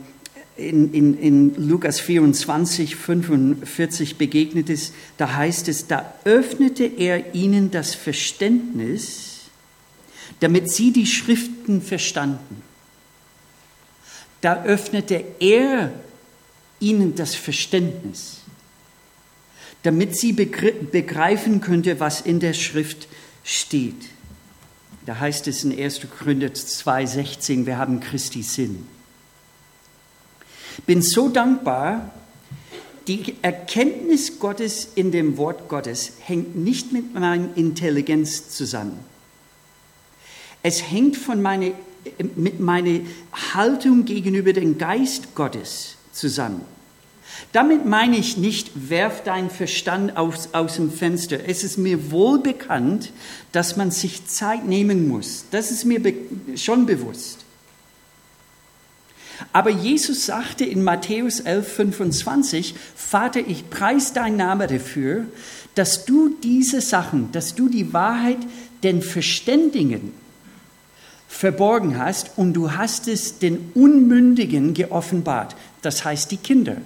in, in, in Lukas 24, 45 begegnet ist, da heißt es, da öffnete er ihnen das Verständnis, damit sie die Schriften verstanden da öffnete er ihnen das Verständnis, damit sie begreifen könnte, was in der Schrift steht. Da heißt es in 1. Korinther 2,16, wir haben Christi Sinn. Bin so dankbar, die Erkenntnis Gottes in dem Wort Gottes hängt nicht mit meiner Intelligenz zusammen. Es hängt von meiner mit meiner Haltung gegenüber dem Geist Gottes zusammen. Damit meine ich nicht, werf deinen Verstand aus, aus dem Fenster. Es ist mir wohl bekannt, dass man sich Zeit nehmen muss. Das ist mir schon bewusst. Aber Jesus sagte in Matthäus 11, 25, Vater, ich preis dein Name dafür, dass du diese Sachen, dass du die Wahrheit den Verständigen verborgen hast und du hast es den Unmündigen geoffenbart, das heißt die Kinder.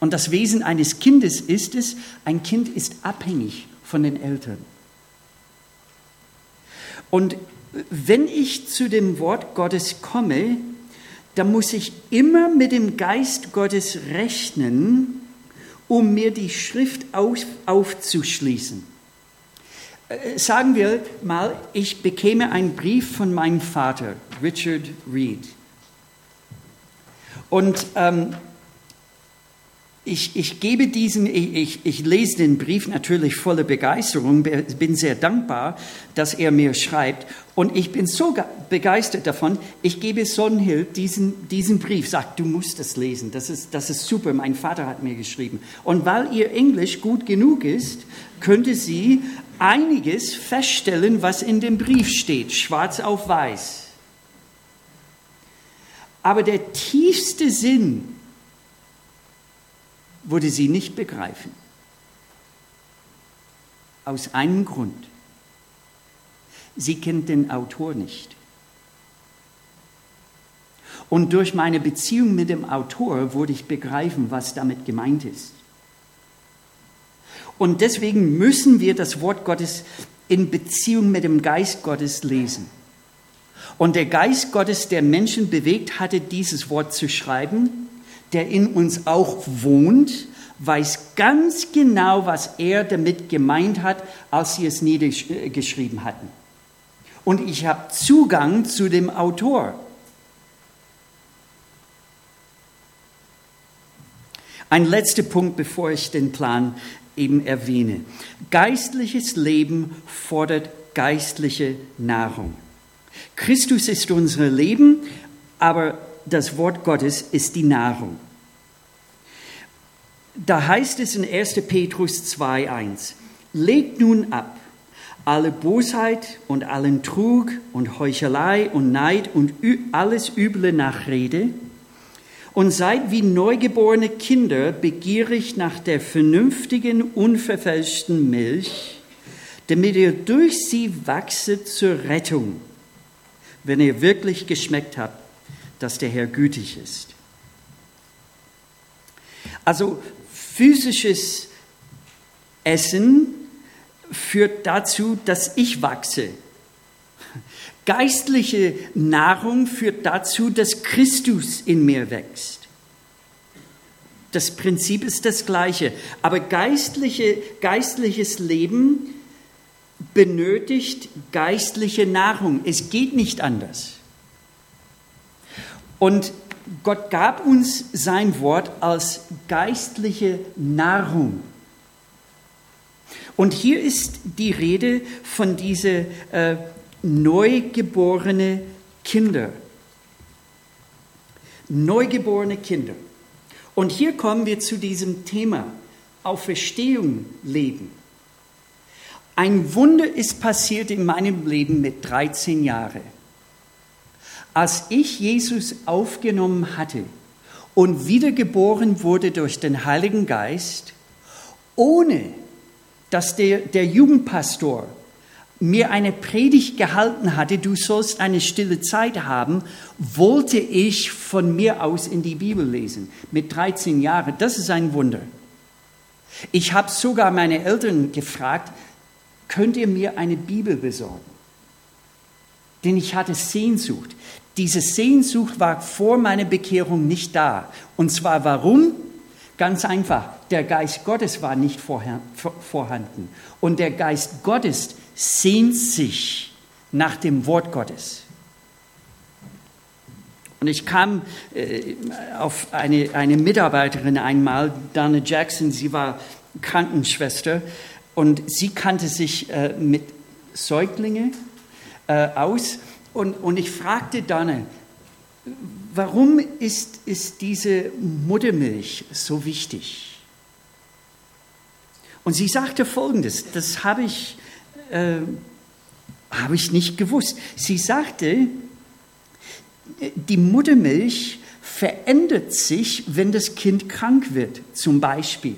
Und das Wesen eines Kindes ist es, ein Kind ist abhängig von den Eltern. Und wenn ich zu dem Wort Gottes komme, dann muss ich immer mit dem Geist Gottes rechnen, um mir die Schrift auf, aufzuschließen. Äh, sagen wir mal, ich bekäme einen Brief von meinem Vater, Richard Reed. Und ähm, ich, ich gebe diesen, ich, ich lese den Brief natürlich voller Begeisterung, bin sehr dankbar, dass er mir schreibt. Und ich bin so begeistert davon, ich gebe Sonnenhild diesen, diesen Brief, sagt, du musst es lesen, das ist, das ist super, mein Vater hat mir geschrieben. Und weil ihr Englisch gut genug ist, könnte sie einiges feststellen, was in dem Brief steht, schwarz auf weiß. Aber der tiefste Sinn würde sie nicht begreifen. Aus einem Grund. Sie kennt den Autor nicht. Und durch meine Beziehung mit dem Autor würde ich begreifen, was damit gemeint ist. Und deswegen müssen wir das Wort Gottes in Beziehung mit dem Geist Gottes lesen. Und der Geist Gottes, der Menschen bewegt hatte, dieses Wort zu schreiben, der in uns auch wohnt, weiß ganz genau, was er damit gemeint hat, als sie es niedergeschrieben hatten. Und ich habe Zugang zu dem Autor. Ein letzter Punkt, bevor ich den Plan eben erwähne. Geistliches Leben fordert geistliche Nahrung. Christus ist unser Leben, aber das Wort Gottes ist die Nahrung. Da heißt es in 1. Petrus 2.1, legt nun ab alle Bosheit und allen Trug und Heuchelei und Neid und alles üble Nachrede und seid wie neugeborene Kinder begierig nach der vernünftigen, unverfälschten Milch, damit ihr durch sie wachset zur Rettung, wenn ihr wirklich geschmeckt habt, dass der Herr gütig ist. Also physisches Essen führt dazu, dass ich wachse. Geistliche Nahrung führt dazu, dass Christus in mir wächst. Das Prinzip ist das gleiche, aber geistliche, geistliches Leben benötigt geistliche Nahrung. Es geht nicht anders. Und Gott gab uns sein Wort als geistliche Nahrung. Und hier ist die Rede von diese äh, neugeborene Kinder. Neugeborene Kinder. Und hier kommen wir zu diesem Thema Auferstehung leben. Ein Wunder ist passiert in meinem Leben mit 13 Jahren. Als ich Jesus aufgenommen hatte und wiedergeboren wurde durch den Heiligen Geist, ohne dass der, der Jugendpastor mir eine Predigt gehalten hatte, du sollst eine stille Zeit haben, wollte ich von mir aus in die Bibel lesen. Mit 13 Jahren, das ist ein Wunder. Ich habe sogar meine Eltern gefragt, könnt ihr mir eine Bibel besorgen? Denn ich hatte Sehnsucht. Diese Sehnsucht war vor meiner Bekehrung nicht da. Und zwar warum? Ganz einfach, der Geist Gottes war nicht vorhanden. Und der Geist Gottes sehnt sich nach dem Wort Gottes. Und ich kam äh, auf eine, eine Mitarbeiterin einmal, Dana Jackson, sie war Krankenschwester und sie kannte sich äh, mit Säuglingen äh, aus. Und, und ich fragte dann, warum ist, ist diese Muttermilch so wichtig? Und sie sagte Folgendes, das habe ich, äh, habe ich nicht gewusst. Sie sagte, die Muttermilch verändert sich, wenn das Kind krank wird, zum Beispiel.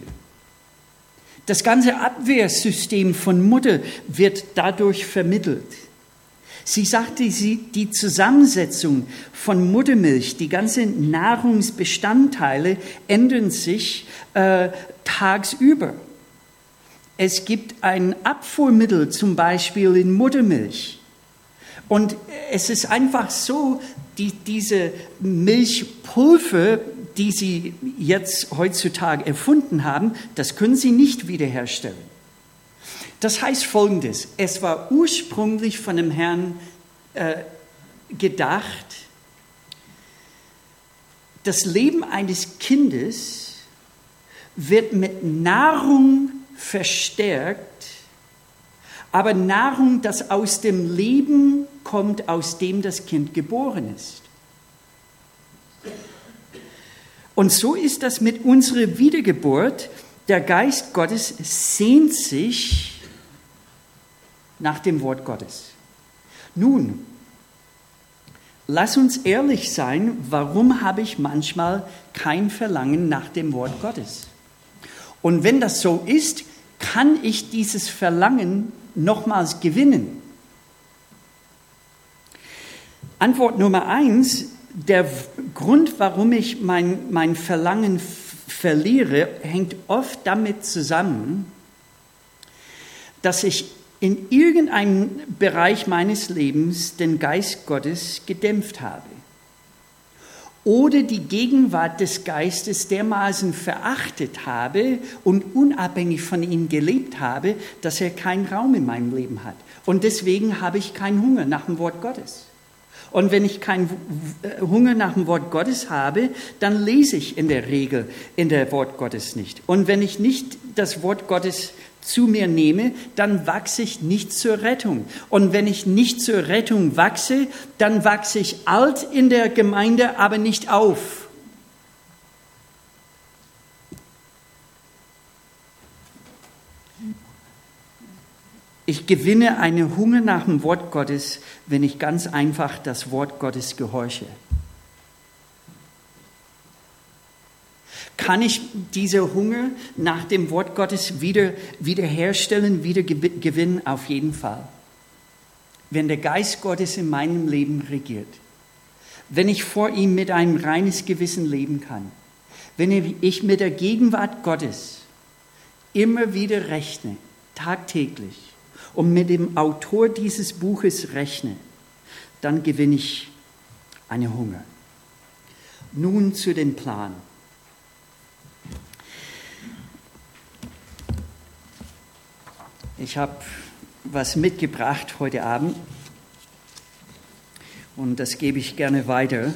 Das ganze Abwehrsystem von Mutter wird dadurch vermittelt. Sie sagte, die Zusammensetzung von Muttermilch, die ganzen Nahrungsbestandteile ändern sich äh, tagsüber. Es gibt ein Abfuhrmittel zum Beispiel in Muttermilch. Und es ist einfach so, die, diese Milchpulver, die Sie jetzt heutzutage erfunden haben, das können Sie nicht wiederherstellen. Das heißt folgendes, es war ursprünglich von dem Herrn äh, gedacht, das Leben eines Kindes wird mit Nahrung verstärkt, aber Nahrung, das aus dem Leben kommt, aus dem das Kind geboren ist. Und so ist das mit unserer Wiedergeburt. Der Geist Gottes sehnt sich nach dem Wort Gottes. Nun, lass uns ehrlich sein, warum habe ich manchmal kein Verlangen nach dem Wort Gottes? Und wenn das so ist, kann ich dieses Verlangen nochmals gewinnen? Antwort Nummer eins, der Grund, warum ich mein, mein Verlangen verliere, hängt oft damit zusammen, dass ich in irgendeinem Bereich meines Lebens den Geist Gottes gedämpft habe oder die Gegenwart des Geistes dermaßen verachtet habe und unabhängig von ihm gelebt habe, dass er keinen Raum in meinem Leben hat. Und deswegen habe ich keinen Hunger nach dem Wort Gottes. Und wenn ich keinen Hunger nach dem Wort Gottes habe, dann lese ich in der Regel in der Wort Gottes nicht. Und wenn ich nicht das Wort Gottes zu mir nehme, dann wachse ich nicht zur Rettung. Und wenn ich nicht zur Rettung wachse, dann wachse ich alt in der Gemeinde, aber nicht auf. Ich gewinne einen Hunger nach dem Wort Gottes, wenn ich ganz einfach das Wort Gottes gehorche. Kann ich diese Hunger nach dem Wort Gottes wieder, wiederherstellen, wieder gewinnen? Auf jeden Fall. Wenn der Geist Gottes in meinem Leben regiert, wenn ich vor ihm mit einem reines Gewissen leben kann, wenn ich mit der Gegenwart Gottes immer wieder rechne, tagtäglich, und mit dem Autor dieses Buches rechne, dann gewinne ich einen Hunger. Nun zu dem Plan. Ich habe was mitgebracht heute Abend und das gebe ich gerne weiter.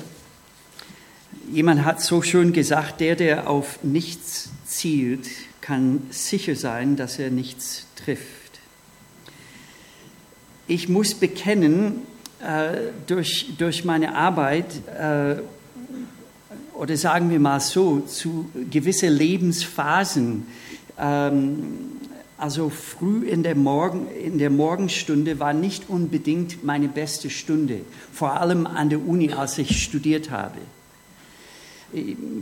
Jemand hat so schön gesagt, der, der auf nichts zielt, kann sicher sein, dass er nichts trifft. Ich muss bekennen, äh, durch, durch meine Arbeit, äh, oder sagen wir mal so, zu gewisse Lebensphasen, ähm, also früh in der, Morgen, in der Morgenstunde war nicht unbedingt meine beste Stunde, vor allem an der Uni, als ich studiert habe.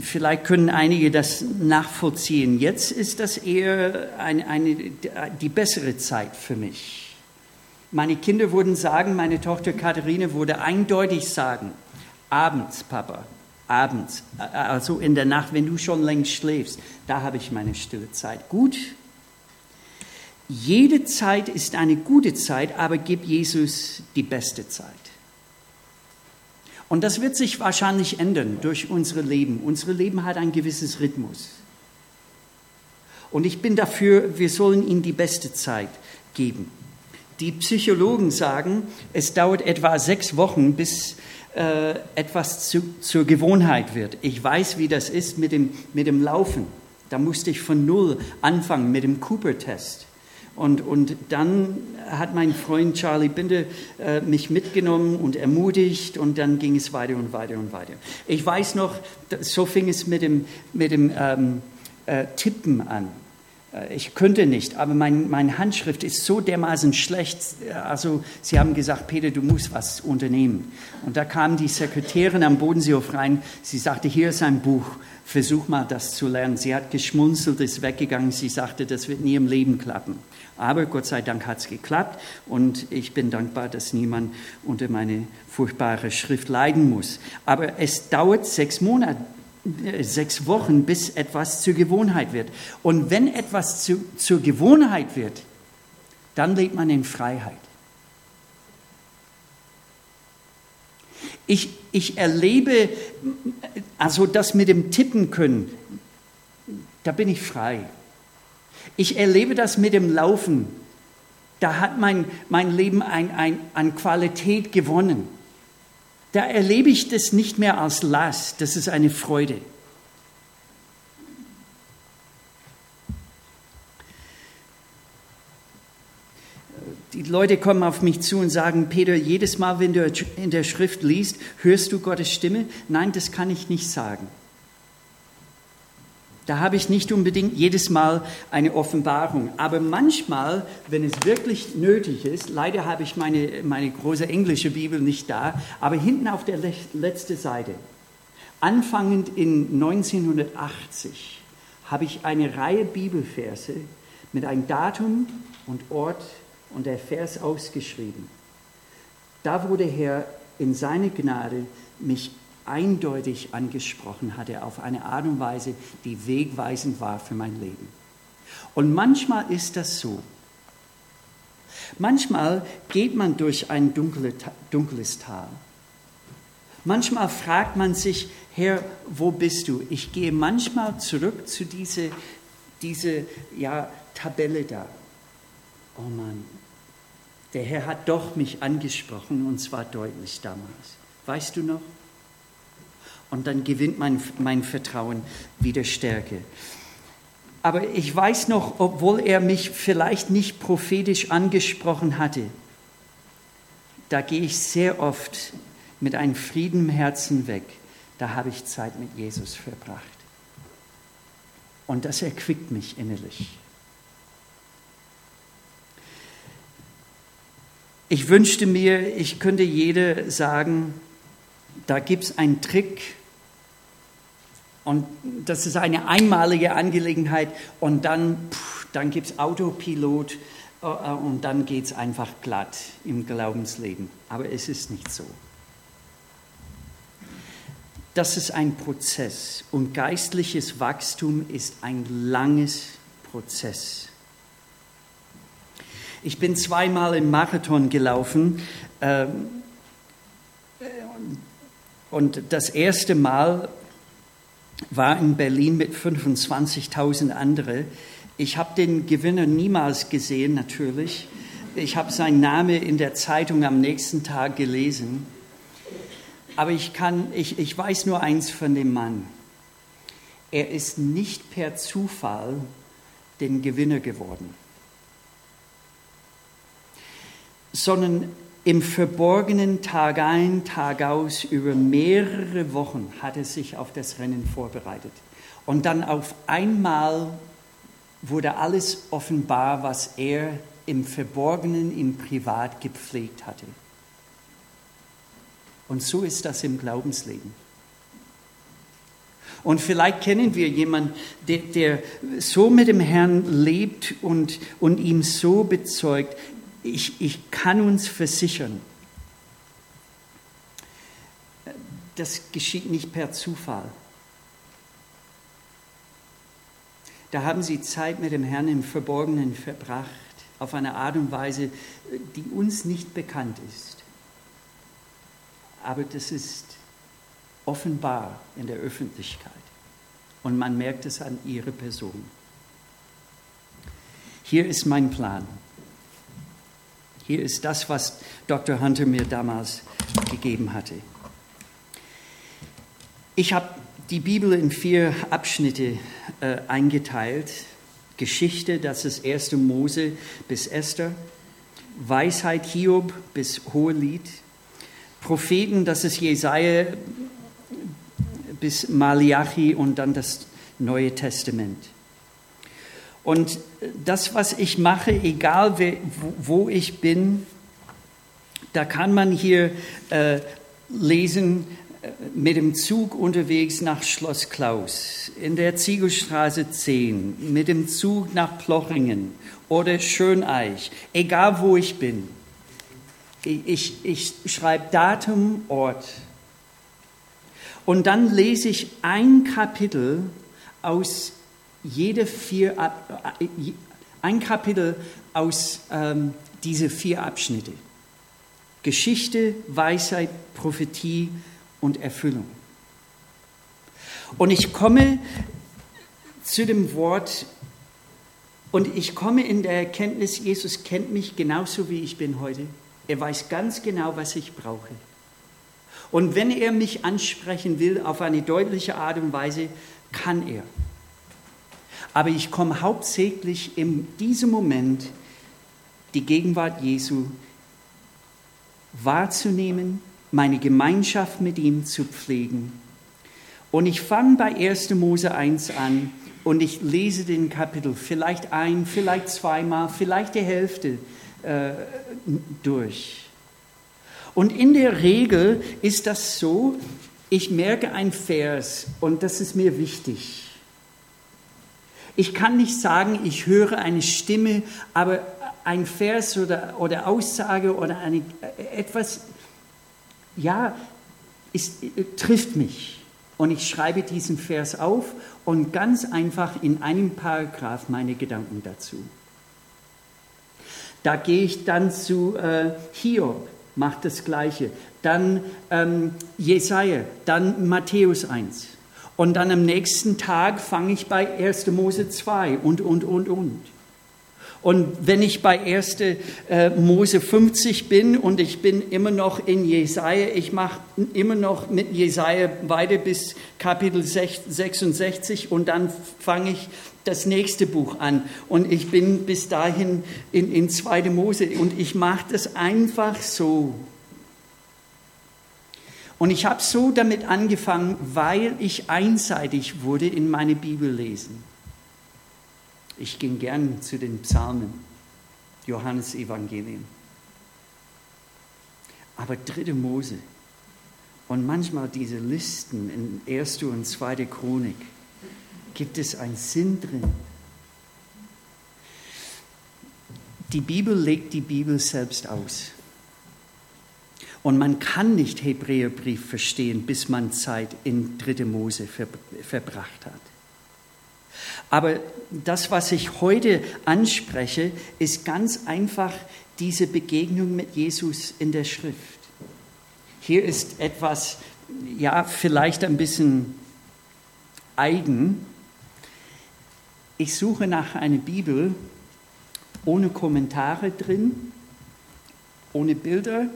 Vielleicht können einige das nachvollziehen. Jetzt ist das eher eine, eine, die bessere Zeit für mich. Meine Kinder würden sagen, meine Tochter Katharina würde eindeutig sagen, abends, Papa, abends, also in der Nacht, wenn du schon längst schläfst, da habe ich meine stille Zeit. Gut, jede Zeit ist eine gute Zeit, aber gib Jesus die beste Zeit. Und das wird sich wahrscheinlich ändern durch unsere Leben. Unsere Leben hat ein gewisses Rhythmus. Und ich bin dafür, wir sollen ihm die beste Zeit geben. Die Psychologen sagen, es dauert etwa sechs Wochen, bis äh, etwas zu, zur Gewohnheit wird. Ich weiß, wie das ist mit dem, mit dem Laufen. Da musste ich von Null anfangen mit dem Cooper-Test. Und, und dann hat mein Freund Charlie Binder äh, mich mitgenommen und ermutigt und dann ging es weiter und weiter und weiter. Ich weiß noch, so fing es mit dem, mit dem ähm, äh, Tippen an. Äh, ich könnte nicht, aber mein, meine Handschrift ist so dermaßen schlecht. Also sie haben gesagt, Peter, du musst was unternehmen. Und da kam die Sekretärin am Bodenseehof rein. Sie sagte, hier ist ein Buch, versuch mal das zu lernen. Sie hat geschmunzelt, ist weggegangen. Sie sagte, das wird nie im Leben klappen. Aber Gott sei Dank hat es geklappt und ich bin dankbar, dass niemand unter meine furchtbare Schrift leiden muss. Aber es dauert sechs Monate, äh, sechs Wochen, bis etwas zur Gewohnheit wird. Und wenn etwas zu, zur Gewohnheit wird, dann lebt man in Freiheit. Ich, ich erlebe, also das mit dem Tippen können, da bin ich frei. Ich erlebe das mit dem Laufen. Da hat mein, mein Leben ein, ein, an Qualität gewonnen. Da erlebe ich das nicht mehr als Last, das ist eine Freude. Die Leute kommen auf mich zu und sagen, Peter, jedes Mal, wenn du in der Schrift liest, hörst du Gottes Stimme? Nein, das kann ich nicht sagen. Da habe ich nicht unbedingt jedes Mal eine Offenbarung. Aber manchmal, wenn es wirklich nötig ist, leider habe ich meine, meine große englische Bibel nicht da, aber hinten auf der letzten Seite, anfangend in 1980, habe ich eine Reihe Bibelverse mit einem Datum und Ort und der Vers ausgeschrieben. Da der Herr in seine Gnade mich eindeutig angesprochen hatte auf eine Art und Weise, die wegweisend war für mein Leben. Und manchmal ist das so. Manchmal geht man durch ein dunkles Tal. Manchmal fragt man sich, Herr, wo bist du? Ich gehe manchmal zurück zu dieser diese, ja, Tabelle da. Oh Mann, der Herr hat doch mich angesprochen und zwar deutlich damals. Weißt du noch? Und dann gewinnt mein, mein Vertrauen wieder Stärke. Aber ich weiß noch, obwohl er mich vielleicht nicht prophetisch angesprochen hatte, da gehe ich sehr oft mit einem Frieden im Herzen weg. Da habe ich Zeit mit Jesus verbracht. Und das erquickt mich innerlich. Ich wünschte mir, ich könnte jeder sagen, da gibt es einen Trick, und das ist eine einmalige Angelegenheit und dann, dann gibt es Autopilot äh, äh, und dann geht es einfach glatt im Glaubensleben. Aber es ist nicht so. Das ist ein Prozess und geistliches Wachstum ist ein langes Prozess. Ich bin zweimal im Marathon gelaufen ähm, und das erste Mal war in Berlin mit 25.000 anderen. Ich habe den Gewinner niemals gesehen, natürlich. Ich habe seinen Namen in der Zeitung am nächsten Tag gelesen. Aber ich, kann, ich, ich weiß nur eins von dem Mann. Er ist nicht per Zufall den Gewinner geworden, sondern im Verborgenen Tag ein, Tag aus, über mehrere Wochen hat er sich auf das Rennen vorbereitet. Und dann auf einmal wurde alles offenbar, was er im Verborgenen, im Privat gepflegt hatte. Und so ist das im Glaubensleben. Und vielleicht kennen wir jemanden, der, der, so mit dem Herrn lebt und, und ihm so bezeugt, ich, ich kann uns versichern, das geschieht nicht per Zufall. Da haben sie Zeit mit dem Herrn im Verborgenen verbracht, auf eine Art und Weise, die uns nicht bekannt ist. Aber das ist offenbar in der Öffentlichkeit und man merkt es an ihrer Person. Hier ist mein Plan. Hier ist das, was Dr. Hunter mir damals gegeben hatte. Ich habe die Bibel in vier Abschnitte äh, eingeteilt. Geschichte, das ist 1. Mose bis Esther. Weisheit Hiob bis Hohelied. Propheten, das ist Jesaja bis Malachi und dann das Neue Testament. Und das, was ich mache, egal wo ich bin, da kann man hier äh, lesen, äh, mit dem Zug unterwegs nach Schloss Klaus, in der Ziegelstraße 10, mit dem Zug nach Plochingen oder Schöneich, egal wo ich bin. Ich, ich, ich schreibe Datum, Ort. Und dann lese ich ein Kapitel aus jede vier, äh, ein Kapitel aus ähm, diese vier Abschnitte. Geschichte, Weisheit, Prophetie und Erfüllung. Und ich komme zu dem Wort und ich komme in der Erkenntnis, Jesus kennt mich genauso wie ich bin heute. Er weiß ganz genau, was ich brauche. Und wenn er mich ansprechen will auf eine deutliche Art und Weise, kann er. Aber ich komme hauptsächlich in diesem Moment, die Gegenwart Jesu wahrzunehmen, meine Gemeinschaft mit ihm zu pflegen. Und ich fange bei 1. Mose 1 an und ich lese den Kapitel vielleicht ein, vielleicht zweimal, vielleicht die Hälfte äh, durch. Und in der Regel ist das so, ich merke ein Vers und das ist mir wichtig. Ich kann nicht sagen, ich höre eine Stimme, aber ein Vers oder, oder Aussage oder eine, etwas, ja, ist, trifft mich. Und ich schreibe diesen Vers auf und ganz einfach in einem Paragraph meine Gedanken dazu. Da gehe ich dann zu äh, Hiob, macht das Gleiche. Dann ähm, Jesaja, dann Matthäus 1. Und dann am nächsten Tag fange ich bei 1. Mose 2 und, und, und, und. Und wenn ich bei 1. Äh, Mose 50 bin und ich bin immer noch in Jesaja, ich mache immer noch mit Jesaja weiter bis Kapitel 66 und dann fange ich das nächste Buch an. Und ich bin bis dahin in, in 2. Mose und ich mache das einfach so. Und ich habe so damit angefangen, weil ich einseitig wurde in meine Bibel lesen. Ich ging gern zu den Psalmen, Johannes Evangelium. Aber dritte Mose und manchmal diese Listen in erste und zweite Chronik, gibt es einen Sinn drin. Die Bibel legt die Bibel selbst aus. Und man kann nicht Hebräerbrief verstehen, bis man Zeit in dritte Mose verbracht hat. Aber das, was ich heute anspreche, ist ganz einfach diese Begegnung mit Jesus in der Schrift. Hier ist etwas, ja, vielleicht ein bisschen eigen. Ich suche nach einer Bibel ohne Kommentare drin, ohne Bilder.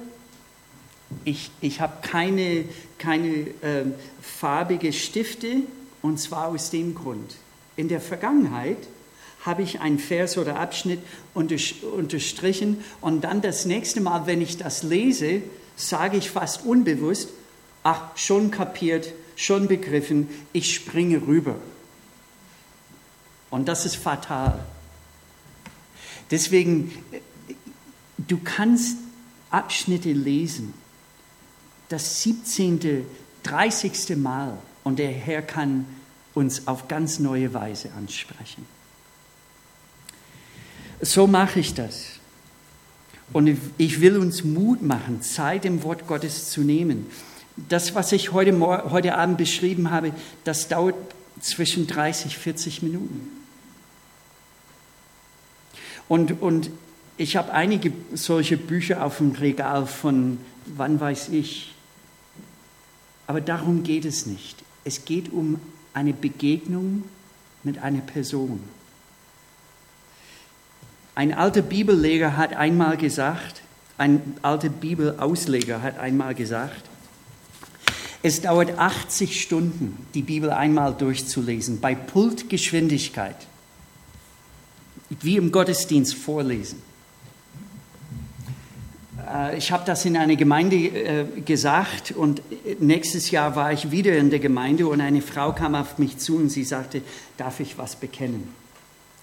Ich, ich habe keine, keine äh, farbige Stifte und zwar aus dem Grund. In der Vergangenheit habe ich einen Vers oder Abschnitt unterstrichen und dann das nächste Mal, wenn ich das lese, sage ich fast unbewusst, ach, schon kapiert, schon begriffen, ich springe rüber. Und das ist fatal. Deswegen, du kannst Abschnitte lesen, das 17., 30. Mal und der Herr kann uns auf ganz neue Weise ansprechen. So mache ich das. Und ich will uns Mut machen, Zeit im Wort Gottes zu nehmen. Das, was ich heute, heute Abend beschrieben habe, das dauert zwischen 30, 40 Minuten. Und, und ich habe einige solche Bücher auf dem Regal von, wann weiß ich. Aber darum geht es nicht. Es geht um eine Begegnung mit einer Person. Ein alter Bibelleger hat einmal gesagt, ein alter Bibelausleger hat einmal gesagt, es dauert 80 Stunden, die Bibel einmal durchzulesen, bei Pultgeschwindigkeit, wie im Gottesdienst vorlesen. Äh, ich habe das in einer Gemeinde äh, gesagt und nächstes Jahr war ich wieder in der Gemeinde und eine Frau kam auf mich zu und sie sagte, darf ich was bekennen?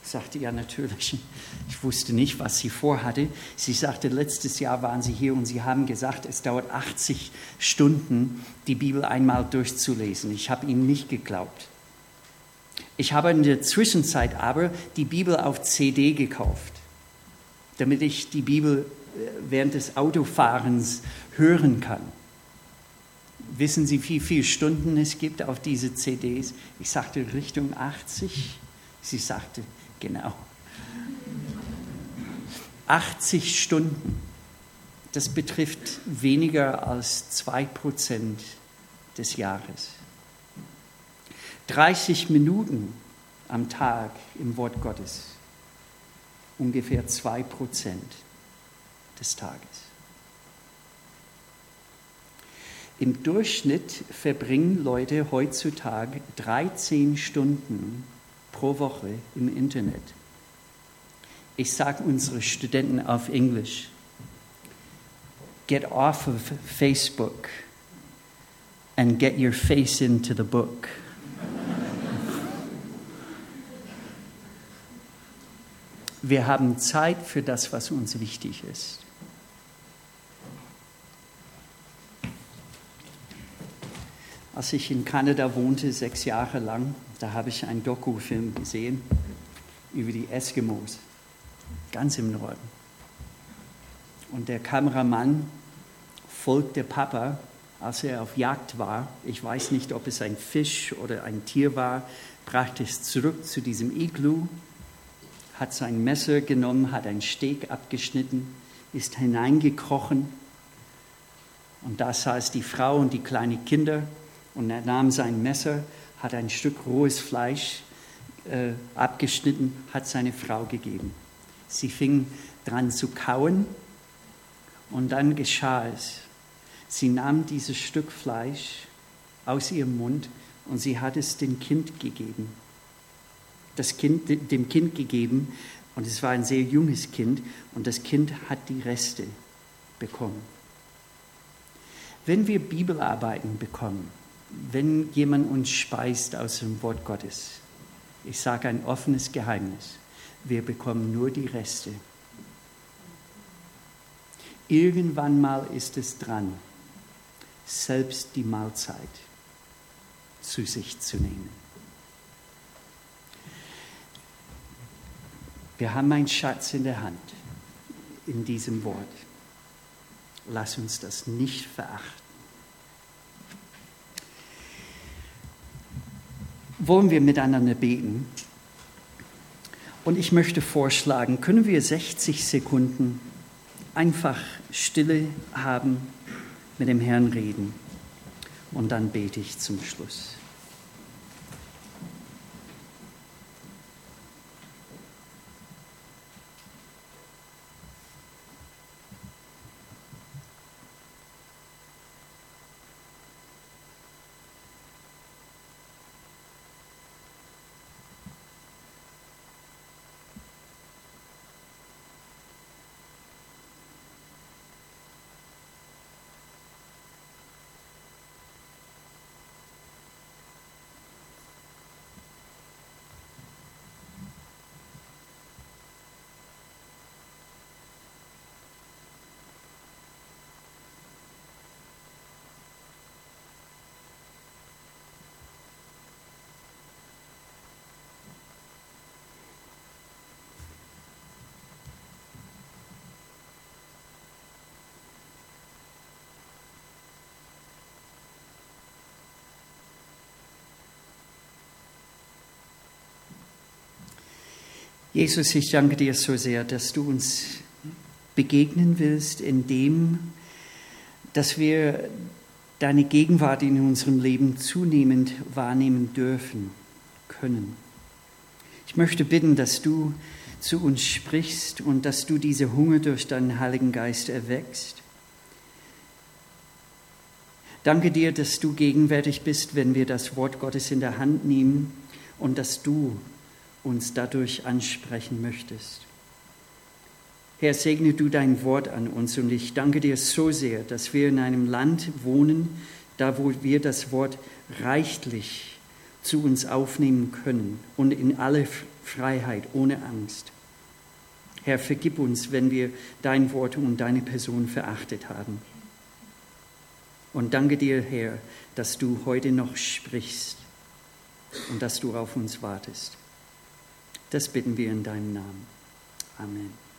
Ich sagte, ja, natürlich. *laughs* Ich wusste nicht, was sie vorhatte. Sie sagte, letztes Jahr waren sie hier und sie haben gesagt, es dauert 80 Stunden, die Bibel einmal durchzulesen. Ich habe ihnen nicht geglaubt. Ich habe in der Zwischenzeit aber die Bibel auf CD gekauft, damit ich die Bibel äh, während des Autofahrens hören kann. Wissen Sie, wie viele Stunden es gibt auf diese CDs? Ich sagte Richtung 80. Sie sagte, genau. 80 Stunden. Das betrifft weniger als 2% des Jahres. 30 Minuten am Tag im Wort Gottes. Ungefähr 2% des Tages. Im Durchschnitt verbringen Leute heutzutage 13 Stunden pro Woche im Internet. Ich sage unsere Studenten auf Englisch, get off of Facebook and get your face into the book. Wir haben Zeit für das, was uns wichtig ist. Als ich in Kanada wohnte, sechs Jahre lang, da habe ich einen Dokufilm gesehen über die Eskimos, ganz im Norden. Und der Kameramann folgte Papa, als er auf Jagd war. Ich weiß nicht, ob es ein Fisch oder ein Tier war, brachte es zurück zu diesem Iglu, hat sein Messer genommen, hat einen Steg abgeschnitten, ist hineingekrochen. Und da saß die Frau und die kleinen Kinder und er nahm sein Messer, hat ein Stück rohes Fleisch äh, abgeschnitten, hat seine Frau gegeben. Sie fing dran zu kauen und dann geschah es. Sie nahm dieses Stück Fleisch aus ihrem Mund und sie hat es dem Kind gegeben. Das Kind dem Kind gegeben und es war ein sehr junges Kind und das Kind hat die Reste bekommen. Wenn wir Bibelarbeiten bekommen, wenn jemand uns speist aus dem Wort Gottes, ich sage ein offenes Geheimnis, wir bekommen nur die Reste. Irgendwann mal ist es dran, selbst die Mahlzeit zu sich zu nehmen. Wir haben einen Schatz in der Hand in diesem Wort. Lass uns das nicht verachten. Wollen wir miteinander beten. Und ich möchte vorschlagen, können wir 60 Sekunden einfach Stille haben, mit dem Herrn reden. Und dann bete ich zum Schluss. Jesus, ich danke dir so sehr, dass du uns begegnen willst, indem, dass wir deine Gegenwart in unserem Leben zunehmend wahrnehmen dürfen können. Ich möchte bitten, dass du zu uns sprichst und dass du diese Hunger durch deinen Heiligen Geist erweckst. Danke dir, dass du gegenwärtig bist, wenn wir das Wort Gottes in der Hand nehmen und dass du uns dadurch ansprechen möchtest. Herr, segne du dein Wort an uns und ich danke dir so sehr, dass wir in einem Land wohnen, da wo wir das Wort reichlich zu uns aufnehmen können und in alle Freiheit, ohne Angst. Herr, vergib uns, wenn wir dein Wort und deine Person verachtet haben. Und danke dir, Herr, dass du heute noch sprichst und dass du auf uns wartest. Das bitten wir in deinem Namen. Amen.